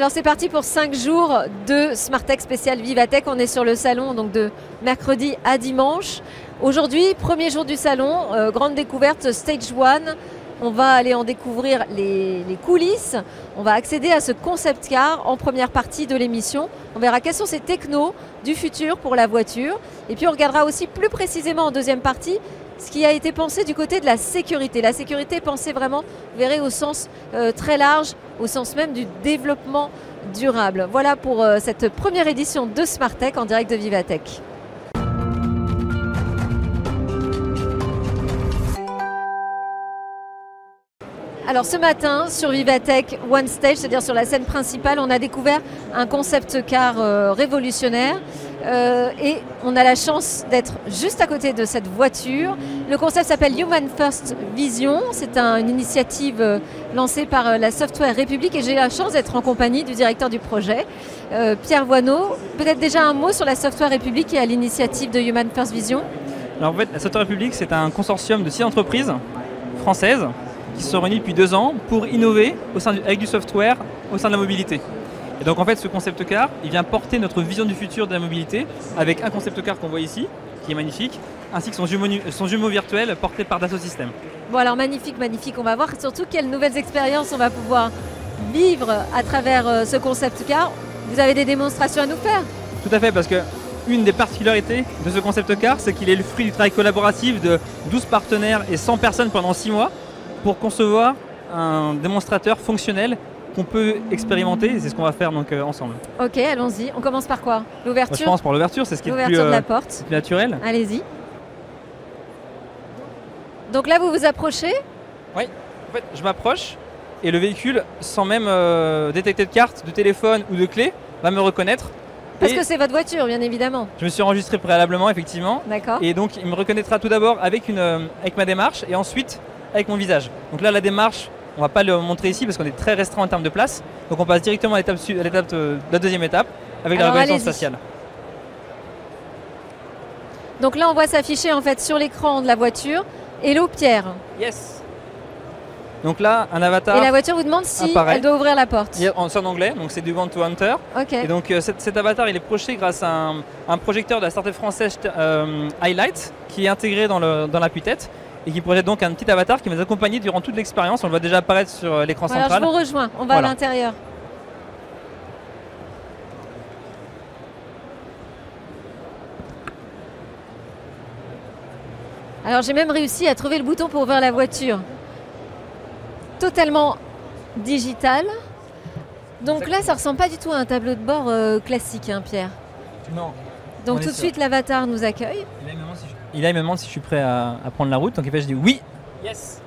Alors c'est parti pour 5 jours de Smartech spécial Vivatech. On est sur le salon donc de mercredi à dimanche. Aujourd'hui, premier jour du salon, euh, grande découverte Stage 1. On va aller en découvrir les, coulisses. On va accéder à ce concept car en première partie de l'émission. On verra quels sont ces technos du futur pour la voiture. Et puis on regardera aussi plus précisément en deuxième partie ce qui a été pensé du côté de la sécurité. La sécurité pensée vraiment, vous verrez, au sens euh, très large, au sens même du développement durable. Voilà pour euh, cette première édition de Smartech en direct de Vivatech. Alors ce matin, sur Vivatech One Stage, c'est-à-dire sur la scène principale, on a découvert un concept car euh, révolutionnaire euh, et on a la chance d'être juste à côté de cette voiture. Le concept s'appelle Human First Vision. C'est un, une initiative euh, lancée par euh, la Software République et j'ai la chance d'être en compagnie du directeur du projet, Pierre Voineau. Peut-être déjà un mot sur la Software République est à l'initiative de Human First Vision? Alors en fait, la Software République, c'est un consortium de six entreprises françaises qui se sont réunies depuis deux ans pour innover avec du software au sein de la mobilité. Et donc en fait, ce concept car, il vient porter notre vision du futur de la mobilité avec un concept car qu'on voit ici, qui est magnifique, ainsi que son jumeau, son jumeau virtuel porté par Dassault Systèmes. Bon alors magnifique, magnifique. On va voir surtout quelles nouvelles expériences on va pouvoir vivre à travers euh, ce concept car. Vous avez des démonstrations à nous faire? Tout à fait, parce que une des particularités de ce concept car, c'est qu'il est le fruit du travail collaboratif de 12 partenaires et 100 personnes pendant 6 mois pour concevoir un démonstrateur fonctionnel qu'on peut expérimenter, c'est ce qu'on va faire donc euh, ensemble. Ok, allons-y. On commence par quoi? L'ouverture? Je pense par l'ouverture, c'est ce qui est le plus, L'ouverture de euh, la porte. plus naturel. Allez-y. Donc là, vous vous approchez? Oui, en fait, je m'approche et le véhicule, sans même euh, détecter de carte, de téléphone ou de clé, va me reconnaître. Parce Et que c'est votre voiture, bien évidemment. je me suis enregistré préalablement, effectivement. D'accord. Et donc, il me reconnaîtra tout d'abord avec, une, euh, avec ma démarche et ensuite avec mon visage. Donc là, la démarche, on va pas le montrer ici parce qu'on est très restreint en termes de place. Donc on passe directement à l'étape, su- à l'étape de, de la deuxième étape avec Alors, la reconnaissance faciale. Donc là, on voit s'afficher en fait sur l'écran de la voiture Hello Pierre. Yes Donc là, un avatar. Et la voiture vous demande si apparaît. elle doit ouvrir la porte. C'est en anglais, donc c'est du Want to Enter. Ok. Et donc euh, cet, cet avatar il est projeté grâce à un, un projecteur de la startup française euh, Highlight qui est intégré dans, le, dans l'appui-tête et qui projette donc un petit avatar qui va nous accompagner durant toute l'expérience. On le voit déjà apparaître sur euh, l'écran Alors je central. vous rejoins. On va Voilà. à l'intérieur. Alors j'ai même réussi à trouver le bouton pour ouvrir la voiture. Totalement digital. Donc là, ça ressemble pas du tout à un tableau de bord euh, classique, hein, Pierre. Non. Donc On tout de suite, l'avatar nous accueille. Il et là, il me demande si je suis prêt à, à prendre la route. Donc en fait, je dis oui. Yes.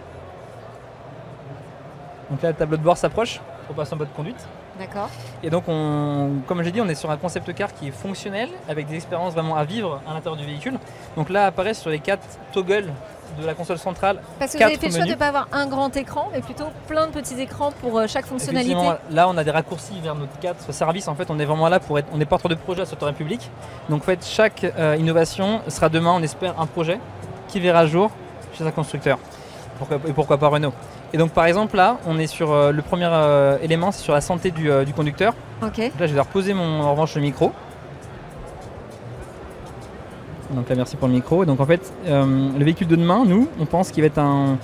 Donc là, le tableau de bord s'approche pour passer en mode conduite. D'accord. Et donc, on, comme j'ai dit, on est sur un concept car qui est fonctionnel, avec des expériences vraiment à vivre à l'intérieur du véhicule. Donc là, apparaissent sur les quatre toggles de la console centrale. Parce que vous avez fait le choix de ne pas avoir un grand écran, mais plutôt plein de petits écrans pour euh, chaque fonctionnalité. Là, on a des raccourcis vers nos quatre services. En fait, on est vraiment là pour être, on est porteur de projet à Software République. Donc, en fait, chaque euh, innovation sera demain, on espère, un projet qui verra jour chez un constructeur. Pourquoi, et pourquoi pas Renault. Et donc, par exemple, là, on est sur euh, le premier euh, élément, c'est sur la santé du, euh, du conducteur. Ok. Donc là, je vais reposer mon, en revanche le micro. Donc là, merci pour le micro. Et donc en fait, euh, le véhicule de demain, nous, on pense qu'il va être un,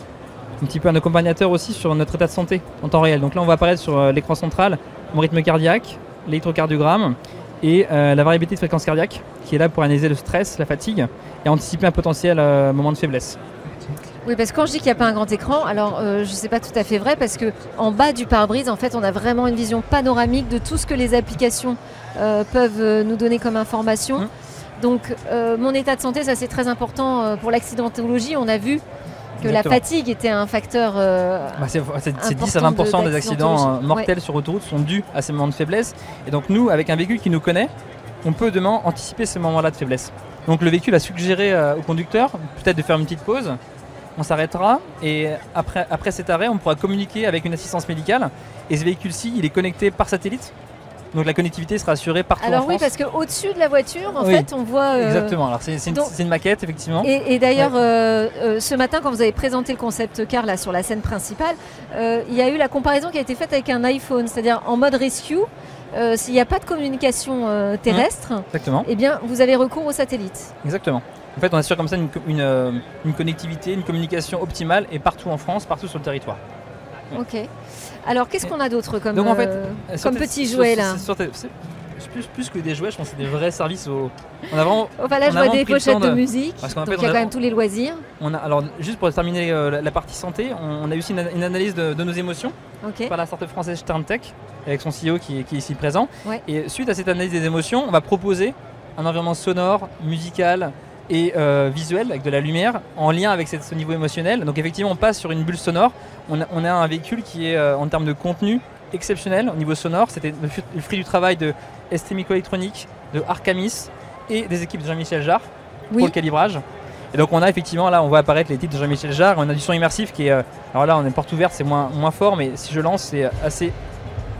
un petit peu un accompagnateur aussi sur notre état de santé en temps réel. Donc là, on va apparaître sur euh, l'écran central mon rythme cardiaque, l'électrocardiogramme et euh, la variabilité de fréquence cardiaque qui est là pour analyser le stress, la fatigue et anticiper un potentiel euh, moment de faiblesse. Oui, parce que quand je dis qu'il n'y a pas un grand écran, alors euh, je ne sais pas tout à fait vrai, parce que en bas du pare-brise, en fait, on a vraiment une vision panoramique de tout ce que les applications euh, peuvent euh, nous donner comme information. Mhm. Donc, euh, mon état de santé, ça c'est très important pour l'accidentologie. On a vu que Exactement. la fatigue était un facteur. euh, Bah, c'est c'est- c'est 10 à Important 20% de- des accidents mortels sur autoroute sont dus à ces moments de faiblesse. Et donc nous, avec un véhicule qui nous connaît, on peut demain anticiper ces moments-là de faiblesse. Donc le véhicule a suggéré euh, au conducteur peut-être de faire une petite pause. On s'arrêtera et après, après cet arrêt, on pourra communiquer avec une assistance médicale. Et ce véhicule-ci, il est connecté par satellite Donc la connectivité sera assurée partout Alors en oui, France. parce qu'au-dessus de la voiture, en Oui. fait, on voit. euh, Exactement. Alors c'est une, une maquette effectivement. Et, et d'ailleurs, euh, euh, ce matin, quand vous avez présenté le concept car là sur la scène principale, il y a eu la comparaison qui a été faite avec un iPhone, c'est-à-dire en mode rescue. S'il n'y a pas de communication euh, terrestre, Exactement. eh bien, vous avez recours au satellite. Exactement. En fait, on assure comme ça une, euh, une connectivité, une communication optimale et partout en France, partout sur le territoire. Ok. Alors, qu'est-ce qu'on a d'autre comme, Donc, en fait, euh, comme tes- petit sur- jouet sur- là sur tes- plus, plus que des jouets, je pense que c'est des vrais services. Au... On a vraiment, Enfin, là, je vois des pochettes de, de- musique. Parce Donc, il y a quand même tous les loisirs. on a, alors juste pour terminer euh, la, la partie santé, on, on a aussi une, une analyse de, de nos émotions par la startup française SternTech avec son CEO qui, est- qui est ici présent. Ouais. Et suite à cette analyse des émotions, on va proposer un environnement sonore, musical et euh, visuel avec de la lumière en lien avec ce niveau émotionnel. Donc effectivement, on passe sur une bulle sonore. On a, on a un véhicule qui est euh, en termes de contenu exceptionnel au niveau sonore. C'était le, fruit du travail de ST Microelectronics, de Arcamis et des équipes de Jean-Michel Jarre pour le calibrage. Et donc on a effectivement là, on voit apparaître les titres de Jean-Michel Jarre. On a du son immersif qui est, euh, alors là, on est porte ouverte, c'est moins, moins fort, mais si je lance, c'est assez,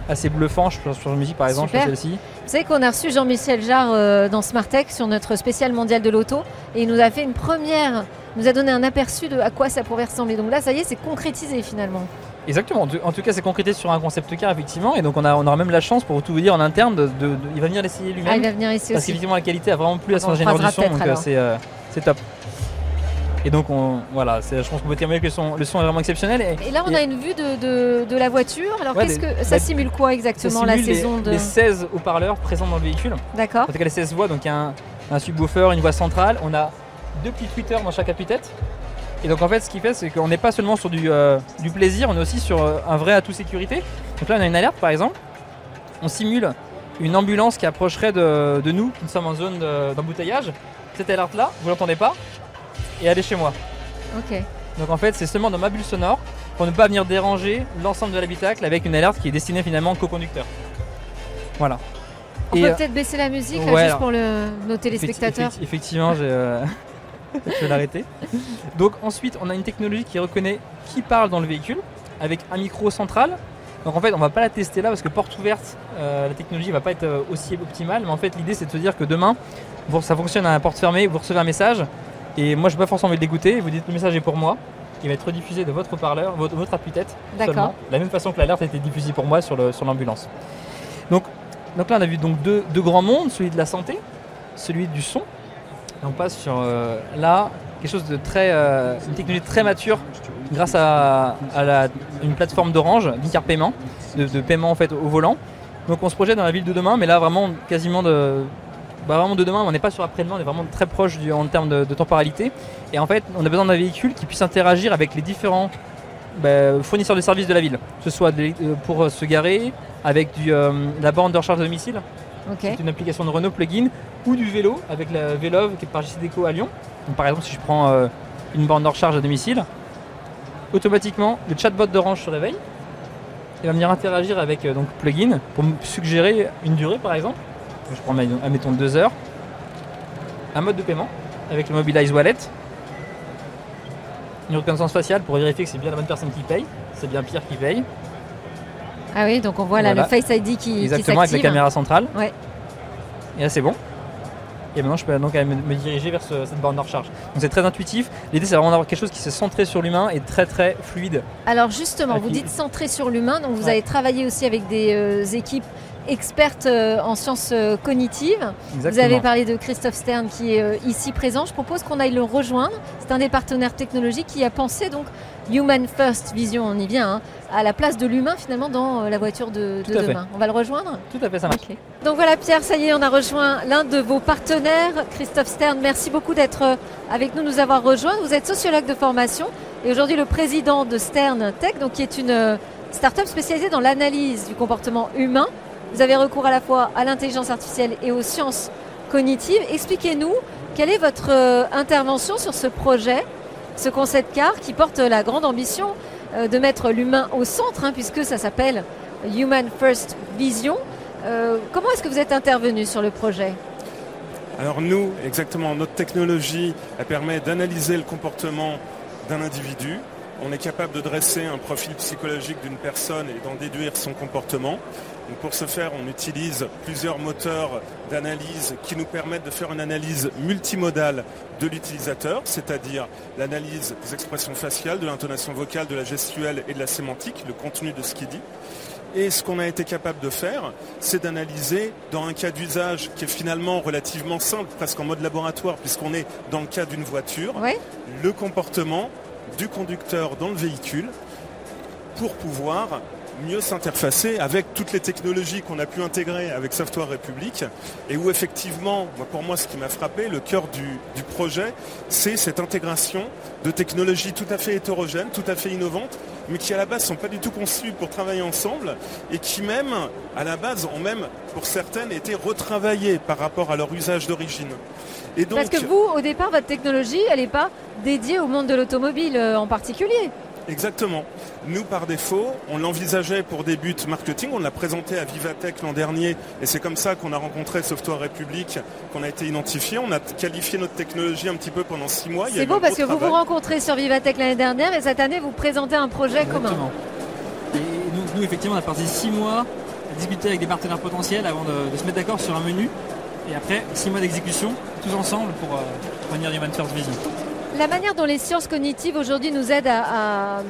assez bluffant. Je pense sur la musique par exemple, sur celle-ci. Vous savez qu'on a reçu Jean-Michel Jarre euh, dans Smartech sur notre spécial mondial de l'auto et il nous a fait une première, nous a donné un aperçu de à quoi ça pourrait ressembler. Donc là, ça y est, c'est concrétisé finalement. Exactement. En tout- cas, c'est concrétisé sur un concept car effectivement, et donc on, a, on aura même la chance pour tout vous dire en interne de, de- de- il va venir l'essayer Ah, lui-même. il va venir ici parce aussi. qu'effectivement la qualité a vraiment plu à Ah, son on ingénieur du son, donc euh, c'est euh, c'est top. Et donc on, voilà, je pense qu'on peut témoigner que le son, le son est vraiment exceptionnel. Et, Et là, on et- a une vue de, de- de la voiture. Alors, Ouais, qu'est-ce que ça bah, simule quoi exactement la les- saison de les 16 haut-parleurs présents dans le véhicule. D'accord. En tout cas, les 16 voix, donc il y a un, un subwoofer, une voix centrale. On a deux petits tweeters dans chaque appui-tête. Et donc en fait, ce qui fait, c'est qu'on n'est pas seulement sur du, euh, du plaisir, on est aussi sur euh, un vrai atout sécurité. Donc là, on a une alerte par exemple. On simule une ambulance qui approcherait de, de nous. Nous sommes en zone de- d'embouteillage. Cette alerte-là, vous l'entendez pas et est chez moi. Ok. Donc en fait, c'est seulement dans ma bulle sonore pour ne pas venir déranger l'ensemble de l'habitacle avec une alerte qui est destinée finalement qu'au conducteur. Voilà. On Et, peut euh, peut-être baisser la musique là, ouais, juste pour le, nos téléspectateurs. effecti- Effectivement, euh, je vais l'arrêter. Donc ensuite, on a une technologie qui reconnaît qui parle dans le véhicule avec un micro central. Donc en fait, on va pas la tester là parce que porte ouverte, euh, la technologie va pas être aussi optimale. Mais en fait, l'idée c'est de se dire que demain, ça fonctionne à la porte fermée, vous recevez un message et moi je vais pas forcément le dégoûter. Vous dites le message est pour moi. Il va être rediffusé de votre haut-parleur, votre, votre appui-tête. D'accord. de la même façon que l'alerte a été diffusée pour moi sur l'ambulance. donc, donc là, on a vu donc deux, deux grands mondes, celui de la santé, celui du son. Et on passe sur euh, là quelque chose de très, euh, une technologie très mature grâce à, à la- une plateforme d'Orange, d'Icar Paiement, de, de paiement en fait au volant. Donc on se projette dans la ville de demain, mais là vraiment quasiment de, bah, vraiment de demain. On n'est pas sur après-demain, on est vraiment très proche du- en termes de, de temporalité. Et en fait, on a besoin d'un véhicule qui puisse interagir avec les différents bah, fournisseurs de services de la ville, que ce soit euh, pour euh, se garer, avec du, euh, la borne de recharge à domicile, Ok. c'est une application de Renault plugin, ou du vélo avec la Vélove qui est par JC Déco à Lyon. Donc, par exemple, si je prends euh, une borne de recharge à domicile, automatiquement le chatbot d'Orange se réveille et va venir interagir avec euh, donc plugin pour me suggérer une durée par exemple. Je prends admettons- admettons deux heures. Un mode de paiement avec le Mobilize Wallet. Une reconnaissance faciale pour vérifier que c'est bien la bonne personne qui paye, c'est bien Pierre qui paye. Ah oui, donc on voit là Voilà. le Face ID qui, qui Exactement, avec la caméra centrale. Ouais. Et là, c'est bon. Et maintenant, je peux donc aller me, diriger vers ce- cette borne de recharge. Donc, c'est très intuitif. L'idée, c'est vraiment d'avoir quelque chose qui s'est centré sur l'humain et très très fluide. Alors justement, Ah, vous dites centré sur l'humain, donc vous Ouais. avez travaillé aussi avec des euh, équipes expertes euh, en sciences euh, cognitives. Vous avez parlé de Christophe Stern qui est euh, ici présent. Je propose qu'on aille le rejoindre. C'est un des partenaires technologiques qui a pensé donc Human First Vision, on y vient, hein, à la place de l'humain finalement dans la voiture de, fait. demain. On va le rejoindre? Tout à fait, ça marche. Donc voilà Pierre, ça y est, on a rejoint l'un de vos partenaires, Christophe Stern. Merci beaucoup d'être avec nous, nous avoir rejoints. Vous êtes sociologue de formation et aujourd'hui le président de Stern Tech, donc qui est une start-up spécialisée dans l'analyse du comportement humain. Vous avez recours à la fois à l'intelligence artificielle et aux sciences cognitives. Expliquez-nous quelle est votre euh, intervention sur ce projet, ce concept car qui porte la grande ambition euh, de mettre l'humain au centre, hein, puisque ça s'appelle Human First Vision. Euh, comment est-ce que vous êtes intervenu sur le projet? Alors nous, exactement, notre technologie, elle permet d'analyser le comportement d'un individu on est capable de dresser un profil psychologique d'une personne et d'en déduire son comportement. Pour ce faire, on utilise plusieurs moteurs d'analyse qui nous permettent de faire une analyse multimodale de l'utilisateur, c'est-à-dire l'analyse des expressions faciales, de l'intonation vocale, de la gestuelle et de la sémantique, le contenu de ce qu'il dit. Et ce qu'on a été capable de faire, c'est d'analyser dans un cas d'usage qui est finalement relativement simple, presque en mode laboratoire, puisqu'on est dans le cas d'une voiture, le comportement du conducteur dans le véhicule pour pouvoir mieux s'interfacer avec toutes les technologies qu'on a pu intégrer avec Software République et où effectivement, pour moi ce qui m'a frappé, le cœur du, du projet, c'est cette intégration de technologies tout à fait hétérogènes, tout à fait innovantes, mais qui à la base sont pas du tout conçues pour travailler ensemble et qui même à la base ont même pour certaines été retravaillées par rapport à leur usage d'origine. Parce que vous, au départ, votre technologie, elle n'est pas dédiée au monde de l'automobile euh, en particulier. Exactement. Nous, par défaut, on l'envisageait pour des buts marketing. On l'a présenté à Vivatech l'an dernier et c'est comme ça qu'on a rencontré Software République, qu'on a été identifié. On a qualifié notre technologie un petit peu pendant six mois. C'est beau parce que vous vous rencontrez sur Vivatech l'année dernière et cette année, vous présentez un projet commun. Et nous, nous, effectivement, on a passé six mois à discuter avec des partenaires potentiels avant de, se mettre d'accord sur un menu. Et après, six mois d'exécution, tous ensemble pour euh, venir Human First Vision. La manière dont les sciences cognitives aujourd'hui nous aident à,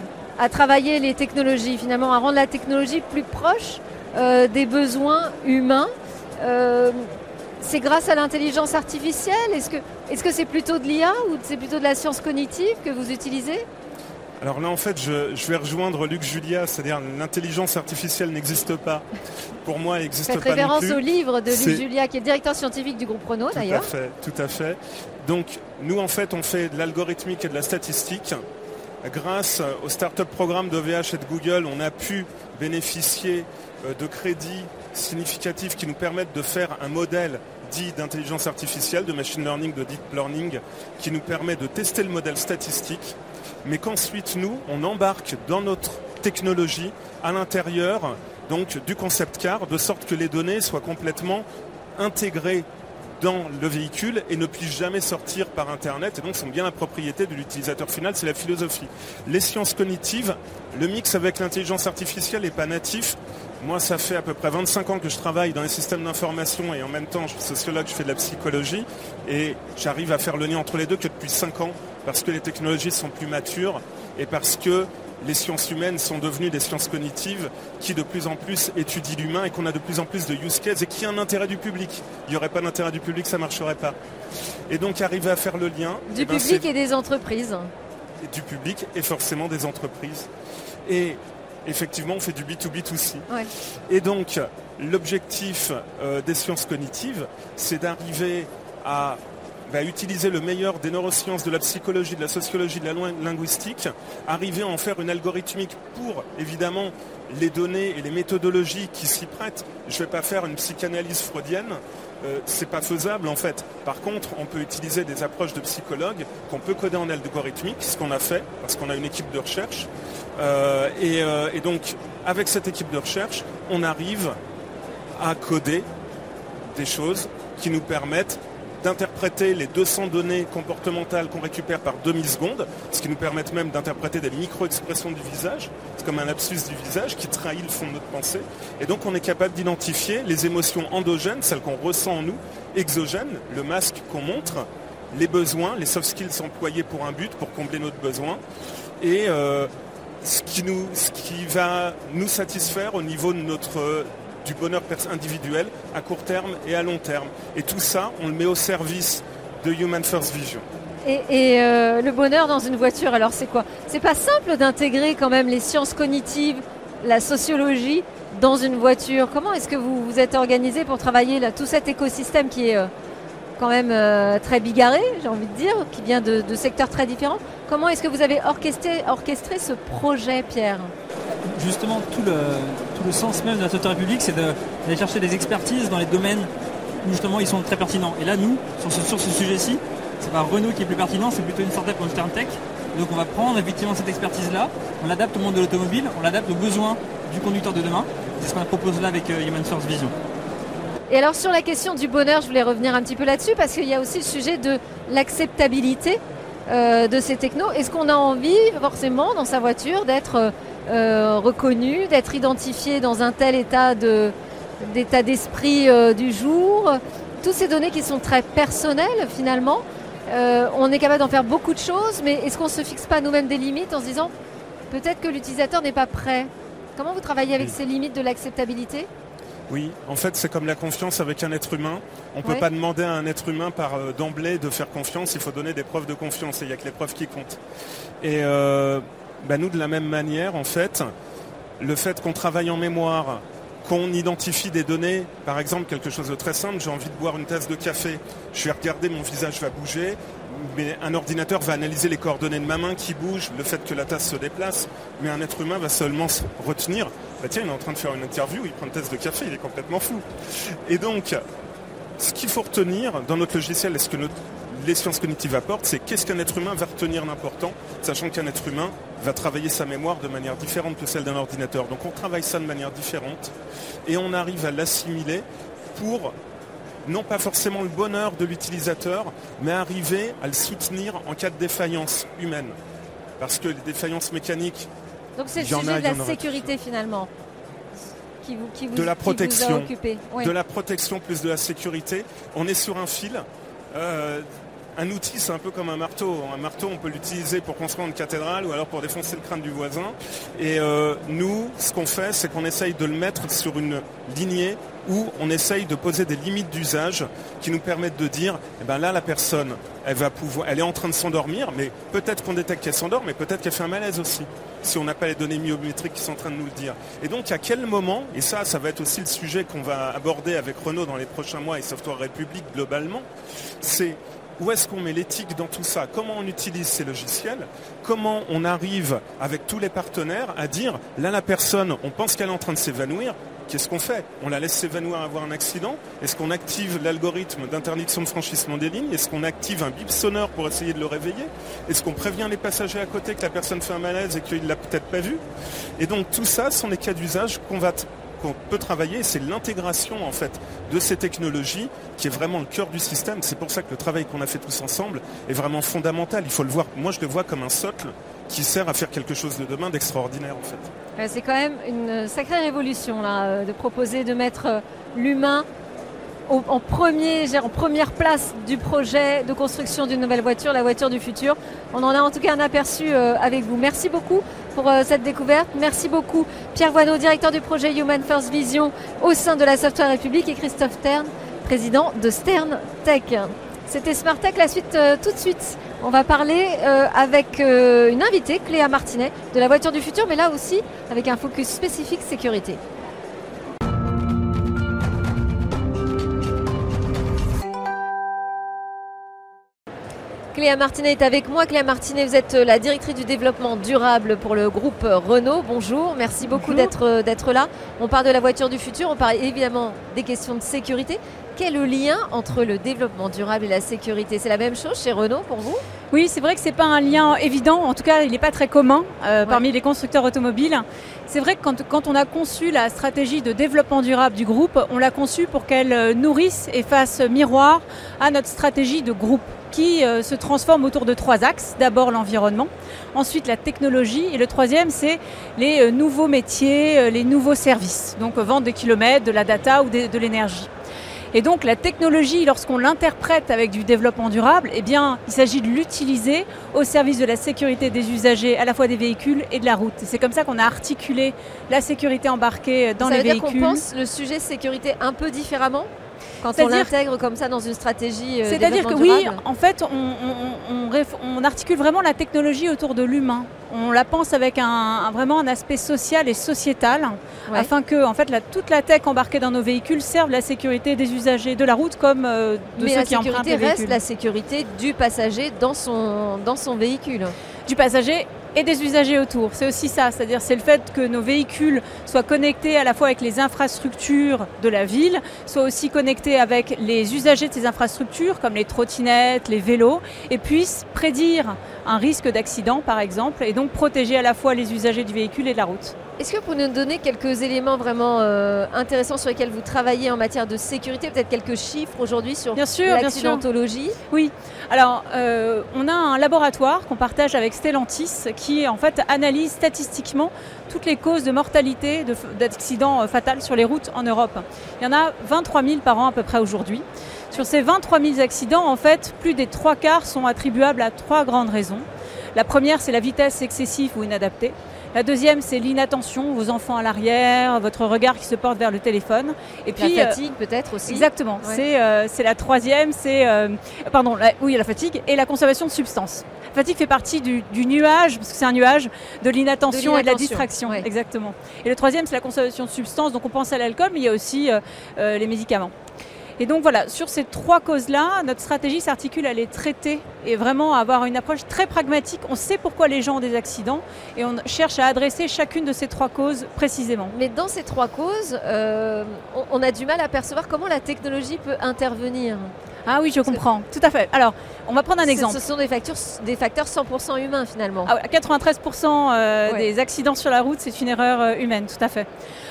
travailler les technologies, finalement, à rendre la technologie plus proche euh, des besoins humains, euh, c'est grâce à l'intelligence artificielle? Est-ce que c'est -ce c'est plutôt de l'IA ou c'est plutôt de la science cognitive que vous utilisez? Alors là, en fait, je, vais rejoindre Luc Julia, c'est-à-dire l'intelligence artificielle n'existe pas. Pour moi, elle n'existe pas référence au livre de Luc Julia, qui est directeur scientifique du groupe Renault, d'ailleurs. Tout à fait, tout à fait. Donc, nous, en fait, on fait de l'algorithmique et de la statistique. Grâce au start-up programme d'OVH et de Google, on a pu bénéficier euh, de crédits significatifs qui nous permettent de faire un modèle dit d'intelligence artificielle, de machine learning, de deep learning, qui nous permet de tester le modèle statistique mais qu'ensuite nous, on embarque dans notre technologie à l'intérieur donc du concept car, de sorte que les données soient complètement intégrées dans le véhicule et ne puissent jamais sortir par Internet et donc sont bien la propriété de l'utilisateur final, c'est la philosophie. Les sciences cognitives, le mix avec l'intelligence artificielle n'est pas natif. Moi, ça fait à peu près 25 ans que je travaille dans les systèmes d'information et en même temps, je suis sociologue, je fais de la psychologie et j'arrive à faire le lien entre les deux que depuis 5 ans parce que les technologies sont plus matures et parce que les sciences humaines sont devenues des sciences cognitives qui de plus en plus étudient l'humain et qu'on a de plus en plus de use cases et qui a un intérêt du public. Il n'y aurait pas d'intérêt du public, ça ne marcherait pas. Et donc arriver à faire le lien. Du eh ben, public et des entreprises. du public et forcément des entreprises. Et effectivement, on fait du B2B2C. Et donc, l'objectif euh, des sciences cognitives, c'est d'arriver à va utiliser le meilleur des neurosciences, de la psychologie, de la sociologie, de la linguistique, arriver à en faire une algorithmique pour, évidemment, les données et les méthodologies qui s'y prêtent. Je ne vais pas faire une psychanalyse freudienne, euh, c'est pas faisable en fait. Par contre, on peut utiliser des approches de psychologues qu'on peut coder en algorithmique, ce qu'on a fait, parce qu'on a une équipe de recherche. Euh, euh, et donc, avec cette équipe de recherche, on arrive à coder des choses qui nous permettent d'interpréter les 200 données comportementales qu'on récupère par demi-seconde, ce qui nous permet même d'interpréter des micro-expressions du visage. C'est comme un lapsus du visage qui trahit le fond de notre pensée. Et donc on est capable d'identifier les émotions endogènes, celles qu'on ressent en nous, exogènes, le masque qu'on montre, les besoins, les soft skills employés pour un but, pour combler notre besoin, et euh, ce, qui nous, ce qui va nous satisfaire au niveau de notre du bonheur individuel à court terme et à long terme. Et tout ça, on le met au service de Human First Vision. Et, euh, le bonheur dans une voiture, alors c'est quoi? C'est pas simple d'intégrer quand même les sciences cognitives, la sociologie dans une voiture. Comment est-ce que vous vous êtes organisé pour travailler là, tout cet écosystème qui est euh, quand même euh, très bigarré, j'ai envie de dire, qui vient de, de secteurs très différents? Comment est-ce que vous avez orchestré, orchestré ce projet, Pierre? Justement, tout le, le sens même de la Société République, c'est d'aller chercher des expertises dans les domaines où justement ils sont très pertinents. Et là, nous, sur ce, sujet-ci, c'est pas Renault qui est plus pertinent, c'est plutôt une startup comme Sterntech. Donc on va prendre effectivement cette expertise-là, on l'adapte au monde de l'automobile, on l'adapte aux besoins du conducteur de demain. C'est ce qu'on propose là avec euh, Human Source Vision. Et alors sur la question du bonheur, je voulais revenir un petit peu là-dessus parce qu'il y a aussi le sujet de l'acceptabilité de ces technos. Est-ce qu'on a envie forcément dans sa voiture d'être reconnu, d'être identifié dans un tel état d'état d'esprit du jour? Toutes ces données qui sont très personnelles finalement. on est capable d'en faire beaucoup de choses, mais est-ce qu'on ne se fixe pas nous-mêmes des limites en se disant peut-être que l'utilisateur n'est pas prêt? Comment vous travaillez avec ces limites de l'acceptabilité? Oui, en fait, c'est comme la confiance avec un être humain. On ne peut pas demander à un être humain par euh, d'emblée de faire confiance. Il faut donner des preuves de confiance et il n'y a que les preuves qui comptent. Et euh, bah, nous, de la même manière, en fait, le fait qu'on travaille en mémoire, qu'on identifie des données, par exemple quelque chose de très simple, j'ai envie de boire une tasse de café, je vais regarder, mon visage va bouger, mais un ordinateur va analyser les coordonnées de ma main qui bougent, le fait que la tasse se déplace, mais un être humain va seulement retenir, bah tiens, il est en train de faire une interview, il prend une tasse de café, il est complètement fou. Et donc, ce qu'il faut retenir dans notre logiciel, est ce que les sciences cognitives apportent, c'est qu'est-ce qu'un être humain va retenir d'important, sachant qu'un être humain va travailler sa mémoire de manière différente que celle d'un ordinateur. Donc on travaille ça de manière différente et on arrive à l'assimiler pour non pas forcément le bonheur de l'utilisateur, mais arriver à le soutenir en cas de défaillance humaine. Parce que les défaillances mécaniques. Donc c'est le sujet de la sécurité finalement. Qui vous, qui vous, de la protection, vous de la protection plus de la sécurité. On est sur un fil. Euh, un outil, c'est un peu comme un marteau. Un marteau, on peut l'utiliser pour construire une cathédrale ou alors pour défoncer le crâne du voisin. Et euh, nous, ce qu'on fait, c'est qu'on essaye de le mettre sur une lignée où on essaye de poser des limites d'usage qui nous permettent de dire, eh ben là, la personne, elle va pouvoir, elle est en train de s'endormir, mais peut-être qu'on détecte qu'elle s'endort, mais peut-être qu'elle fait un malaise aussi, si on n'a pas les données myométriques qui sont en train de nous le dire. Et donc, à quel moment, et ça, ça va être aussi le sujet qu'on va aborder avec Renault dans les prochains mois et Software République globalement, c'est où est-ce qu'on met l'éthique dans tout ça? Comment on utilise ces logiciels? Comment on arrive avec tous les partenaires à dire, là la personne, on pense qu'elle est en train de s'évanouir, Qu'est-ce qu'on fait? On la laisse s'évanouir avoir un accident? Est-ce qu'on active l'algorithme d'interdiction de franchissement des lignes? Est-ce qu'on active un bip sonore pour essayer de le réveiller? Est-ce qu'on prévient les passagers à côté que la personne fait un malaise et qu'il ne l'a peut-être pas vu? Et donc tout ça sont des cas d'usage qu'on va qu'on peut travailler, c'est l'intégration en fait de ces technologies qui est vraiment le cœur du système. C'est pour ça que le travail qu'on a fait tous ensemble est vraiment fondamental. Il faut le voir. Moi, je le vois comme un socle qui sert à faire quelque chose de demain d'extraordinaire en fait. C'est quand même une sacrée révolution là, euh, de proposer de mettre euh, en, premier, en première place du projet de construction d'une nouvelle voiture, la voiture du futur. On en a en tout cas un aperçu euh, avec vous. Merci beaucoup pour cette découverte. Merci beaucoup Pierre Voineau, directeur du projet Human First Vision au sein de la Software République et Christophe Stern, président de Stern Tech. C'était Smart Tech, la suite tout de suite on va parler euh, avec euh, une invitée, Cléa Martinet, de la voiture du futur, mais là aussi avec un focus spécifique sécurité. Cléa Martinet est avec moi. Cléa Martinet, vous êtes euh, la directrice du développement durable pour le groupe Renault. Bonjour, merci beaucoup d'être là. On parle de la voiture du futur, on parle évidemment des questions de sécurité. Quel est le lien entre le développement durable et la sécurité C'est la même chose chez Renault pour vous? Oui, c'est vrai que ce n'est pas un lien évident, en tout cas il n'est pas très commun euh, parmi les constructeurs automobiles. C'est vrai que quand, quand, on a conçu la stratégie de développement durable du groupe, on l'a conçue pour qu'elle euh, nourrisse et fasse miroir à notre stratégie de groupe qui euh, se transforme autour de trois axes. D'abord l'environnement, ensuite la technologie et le troisième c'est les nouveaux métiers, les nouveaux services. Donc vendre des kilomètres, de la data ou de l'énergie. Et donc la technologie, lorsqu'on l'interprète avec du développement durable, eh bien, il s'agit de l'utiliser au service de la sécurité des usagers, à la fois des véhicules et de la route. C'est comme ça qu'on a articulé la sécurité embarquée dans les veut véhicules. Dire qu'on pense le sujet sécurité un peu différemment? Quand on l'intègre comme ça dans une stratégie euh, C'est-à-dire que oui, en fait, on, articule vraiment la technologie autour de l'humain. On la pense avec un, vraiment un aspect social et sociétal, afin que en fait, toute la tech embarquée dans nos véhicules serve la sécurité des usagers de la route comme euh, de ceux qui empruntent les véhicules. Mais la sécurité reste la sécurité du passager dans son, dans son véhicule. Du passager et des usagers autour. C'est aussi ça, c'est-à-dire c'est le fait que nos véhicules soient connectés à la fois avec les infrastructures de la ville, soient aussi connectés avec les usagers de ces infrastructures comme les trottinettes, les vélos, et puissent prédire un risque d'accident par exemple, et donc protéger à la fois les usagers du véhicule et de la route. Est-ce que vous pouvez nous donner quelques éléments vraiment euh, intéressants sur lesquels vous travaillez en matière de sécurité Peut-être quelques chiffres aujourd'hui sur l'accidentologie Oui. Alors, euh, on a un laboratoire qu'on partage avec Stellantis qui, en fait, analyse statistiquement toutes les causes de mortalité d'accidents euh, fatals sur les routes en Europe. Il y en a 23 000 par an à peu près aujourd'hui. Sur ces 23 000 accidents, en fait, plus des trois quarts sont attribuables à trois grandes raisons. La première, c'est la vitesse excessive ou inadaptée. La deuxième, c'est l'inattention, vos enfants à l'arrière, votre regard qui se porte vers le téléphone. Et puis la fatigue euh, peut-être aussi. Exactement. Euh, c'est la troisième, c'est euh, pardon, oui la fatigue et la consommation de substances. La fatigue fait partie du, nuage parce que c'est un nuage de l'inattention et de la distraction. Exactement. Et le troisième, c'est la consommation de substances. Donc on pense à l'alcool, mais il y a aussi les médicaments. Et donc voilà, sur ces trois causes-là, notre stratégie s'articule à les traiter et vraiment avoir une approche très pragmatique. On sait pourquoi les gens ont des accidents et on cherche à adresser chacune de ces trois causes précisément. Mais dans ces trois causes, euh, on, a du mal à percevoir comment la technologie peut intervenir. Ah oui, je comprends, tout à fait. Alors, on va prendre un exemple. Ce sont des facteurs, des facteurs 100% humains finalement. Ah, 93% euh, des accidents sur la route, c'est une erreur euh, humaine, tout à fait.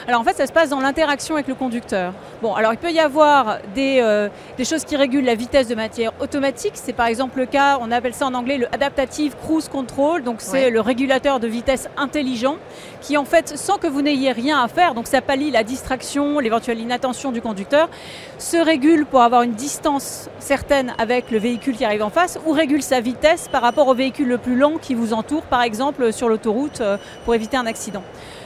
Alors en fait, ça se passe dans l'interaction avec le conducteur. Bon, alors il peut y avoir des, euh, des choses qui régulent la vitesse de matière automatique. C'est par exemple le cas, on appelle ça en anglais le Adaptative Cruise Control. Donc c'est le régulateur de vitesse intelligent qui en fait, sans que vous n'ayez rien à faire, donc ça pallie la distraction, l'éventuelle inattention du conducteur, se régule pour avoir une distance certaines avec le véhicule qui arrive en face ou régule sa vitesse par rapport au véhicule le plus lent qui vous entoure, par exemple sur l'autoroute, euh, pour éviter un accident.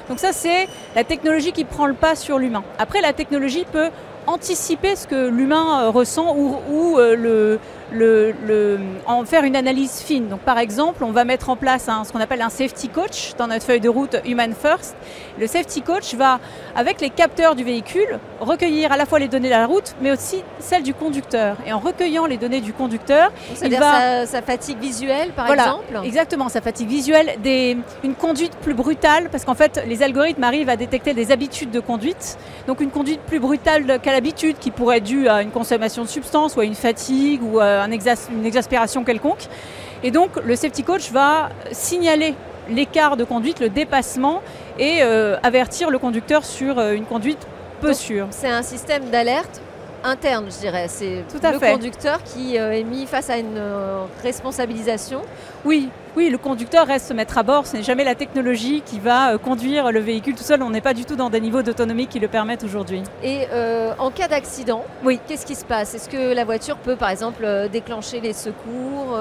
Donc ça, c'est la technologie qui prend le pas sur l'humain. Après, la technologie peut anticiper ce que l'humain euh, ressent ou, euh, le, le, en faire une analyse fine. Donc, par exemple, on va mettre en place ce qu'on appelle un safety coach dans notre feuille de route Human First. Le safety coach va, avec les capteurs du véhicule, recueillir à la fois les données de la route, mais aussi celles du conducteur. Et en recueillant les données du conducteur, il va sa, fatigue visuelle, par exemple. Exactement, sa fatigue visuelle, des, une conduite plus brutale, parce qu'en fait, les algorithmes arrivent à détecter des habitudes de conduite. Donc, une conduite plus brutale qu'à l'habitude, qui pourrait être due à une consommation de substances ou à une fatigue ou à une exaspération quelconque. Et donc le safety coach va signaler l'écart de conduite, le dépassement et euh, avertir le conducteur sur euh, une conduite peu sûre. C'est un système d'alerte interne, je dirais. C'est le conducteur qui euh, est mis face à une responsabilisation. Oui, oui, le conducteur reste se mettre à bord. Ce n'est jamais la technologie qui va conduire le véhicule tout seul. On n'est pas du tout dans des niveaux d'autonomie qui le permettent aujourd'hui. Et en cas d'accident, oui. qu'est-ce qui se passe? Est-ce que la voiture peut, par exemple, déclencher les secours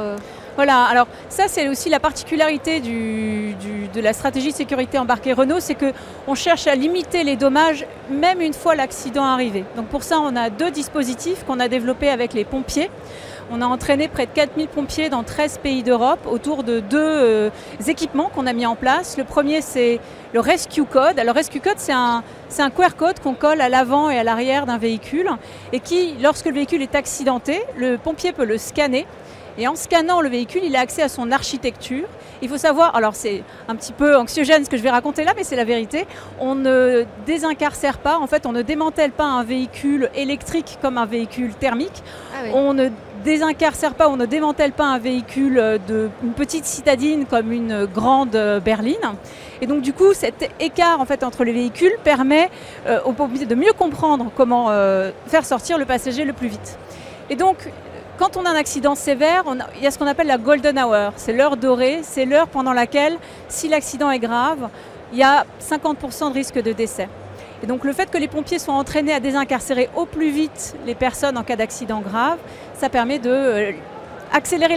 voilà, alors ça c'est aussi la particularité de la stratégie de sécurité embarquée Renault, c'est qu'on cherche à limiter les dommages même une fois l'accident arrivé. Donc pour ça on a deux dispositifs qu'on a développés avec les pompiers. On a entraîné près de 4000 pompiers dans 13 pays d'Europe autour de deux euh, équipements qu'on a mis en place. Le premier, c'est le Rescue Code. Alors, Rescue Code, c'est un, un QR code qu'on colle à l'avant et à l'arrière d'un véhicule et qui, lorsque le véhicule est accidenté, le pompier peut le scanner et en scannant le véhicule, il a accès à son architecture. Il faut savoir, alors c'est un petit peu anxiogène ce que je vais raconter là, mais c'est la vérité. On ne désincarcère pas, en fait, on ne démantèle pas un véhicule électrique comme un véhicule thermique. Ah on ne désincarcère pas, on ne démantèle pas un véhicule de une petite citadine comme une grande berline. Et donc du coup, cet écart en fait entre les véhicules permet euh, aux pompiers de mieux comprendre comment euh, faire sortir le passager le plus vite. Et donc quand on a un accident sévère, il y a ce qu'on appelle la golden hour. C'est l'heure dorée, c'est l'heure pendant laquelle, si l'accident est grave, il y a 50% de risque de décès. Et donc le fait que les pompiers soient entraînés à désincarcérer au plus vite les personnes en cas d'accident grave, ça permet de euh,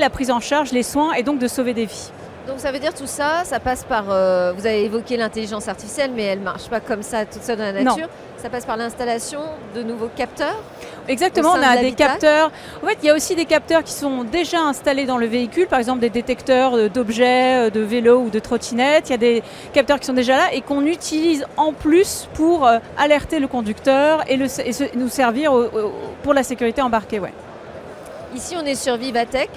la prise en charge, les soins et donc de sauver des vies. Donc ça veut dire tout ça, ça passe par, euh, vous avez évoqué l'intelligence artificielle, mais elle ne marche pas comme ça toute seule dans la nature. Ça passe par l'installation de nouveaux capteurs Exactement, on a des capteurs. En fait, il y a aussi des capteurs qui sont déjà installés dans le véhicule, par exemple des détecteurs d'objets, euh, de vélos ou de trottinettes. Il y a des capteurs qui sont déjà là et qu'on utilise en plus pour euh, alerter le conducteur et, le, nous servir pour la sécurité embarquée. Ouais. Ici, on est sur Vivatech.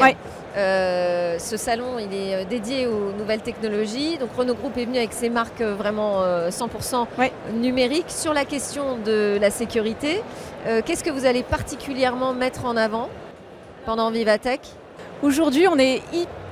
Euh, ce salon, il est euh, dédié aux nouvelles technologies. Donc Renault Group est venu avec ses marques euh, vraiment 100% numériques sur la question de la sécurité. Qu'est-ce que vous allez particulièrement mettre en avant pendant Vivatech? Aujourd'hui, on est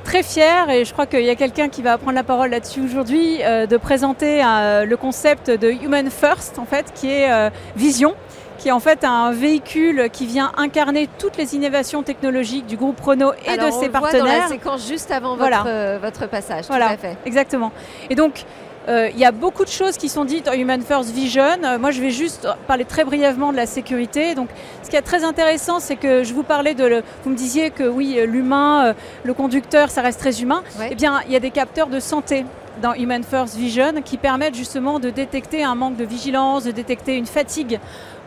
très fière, et je crois qu'il y a quelqu'un qui va prendre la parole là-dessus aujourd'hui, de présenter le concept de Human First, en fait, qui est Vision qui est en fait un véhicule qui vient incarner toutes les innovations technologiques du groupe Renault et de ses partenaires. Voit dans la séquence juste avant votre, votre passage. Voilà, tout à fait. exactement. Et donc, euh, il y a beaucoup de choses qui sont dites en Human First Vision. Euh, moi, je vais juste parler très brièvement de la sécurité. Donc, ce qui est très intéressant, c'est que je vous parlais de. Le, vous me disiez que oui, l'humain, euh, le conducteur, ça reste très humain. Eh bien, il y a des capteurs de santé dans Human First Vision qui permettent justement de détecter un manque de vigilance, de détecter une fatigue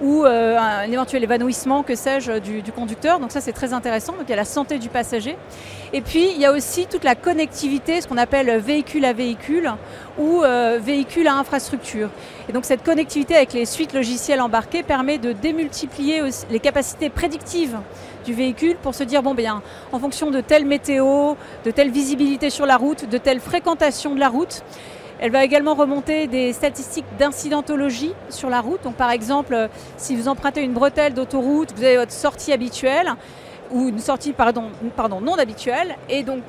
ou un éventuel évanouissement, que sais-je, du, du, conducteur. Donc ça, c'est très intéressant. Donc il y a la santé du passager. Et puis, il y a aussi toute la connectivité, ce qu'on appelle véhicule à véhicule ou euh, véhicule à infrastructure. Et donc, cette connectivité avec les suites logicielles embarquées permet de démultiplier les capacités prédictives du véhicule pour se dire, bon, bien, en fonction de telle météo, de telle visibilité sur la route, de telle fréquentation de la route, elle va également remonter des statistiques d'incidentologie sur la route. Donc par exemple, si vous empruntez une bretelle d'autoroute, vous avez votre sortie habituelle, ou une sortie non habituelle. Et donc,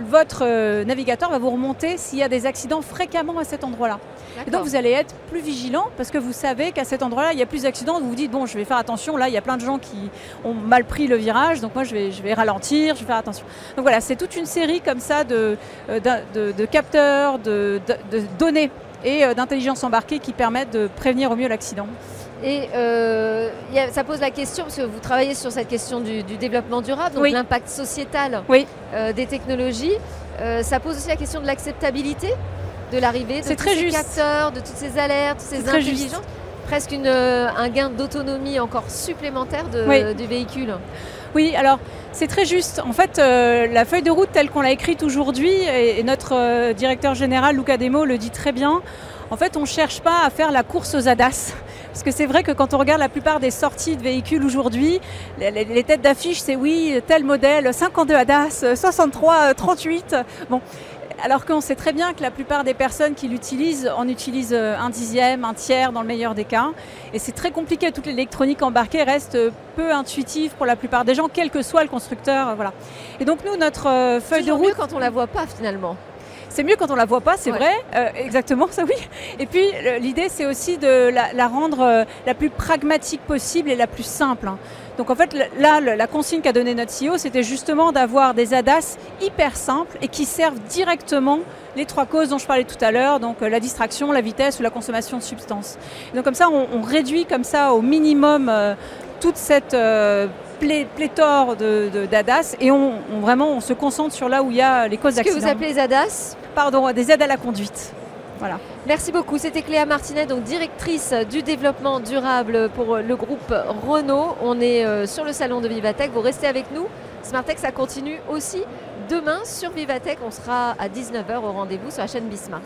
votre euh, navigateur va vous remonter s'il y a des accidents fréquemment à cet endroit-là. Et donc vous allez être plus vigilant parce que vous savez qu'à cet endroit-là, il y a plus d'accidents. Vous vous dites, bon, je vais faire attention, là, il y a plein de gens qui ont mal pris le virage, donc moi, je vais, je vais ralentir, je vais faire attention. Donc voilà, c'est toute une série comme ça de, euh, de, capteurs, de, données et euh, d'intelligence embarquée qui permettent de prévenir au mieux l'accident. Et euh, ça pose la question, parce que vous travaillez sur cette question du, développement durable, donc l'impact sociétal euh, des technologies. Euh, ça pose aussi la question de l'acceptabilité de l'arrivée de tous ces capteurs, de toutes ces alertes, toutes ces intelligences. Presque une, un gain d'autonomie encore supplémentaire du véhicule. Oui, alors c'est très juste. En fait, la feuille de route telle qu'on l'a écrite aujourd'hui, et, notre directeur général Luca Demo le dit très bien, en fait, on ne cherche pas à faire la course aux ADAS. Parce que c'est vrai que quand on regarde la plupart des sorties de véhicules aujourd'hui, les, têtes d'affiche, c'est oui, tel modèle, 52 ADAS, 63, 38. Bon, alors qu'on sait très bien que la plupart des personnes qui l'utilisent en utilisent euh, un dixième, un tiers dans le meilleur des cas. Et c'est très compliqué. Toute l'électronique embarquée reste peu intuitive pour la plupart des gens, quel que soit le constructeur. Voilà. Et donc nous, notre euh, feuille de route... mieux quand on la voit pas finalement. C'est mieux quand on la voit pas, c'est vrai. Euh, exactement, ça oui. Et puis l'idée, c'est aussi de la, rendre euh, la plus pragmatique possible et la plus simple. Hein. Donc en fait, là, la consigne qu'a donnée notre CEO, c'était justement d'avoir des ADAS hyper simples et qui servent directement les trois causes dont je parlais tout à l'heure, donc euh, la distraction, la vitesse ou la consommation de substances. donc comme ça, on, réduit comme ça au minimum toute cette pléthore de, d'ADAS et on, vraiment on se concentre sur là où il y a les causes d'accident. Ce que vous appelez les ADAS Pardon, des aides à la conduite. Voilà. Merci beaucoup. C'était Cléa Martinet, donc directrice du développement durable pour le groupe Renault. On est euh, sur le salon de Vivatech. Vous restez avec nous. Smartech, ça continue aussi demain sur Vivatech. On sera à 19h au rendez-vous sur la chaîne Bismart.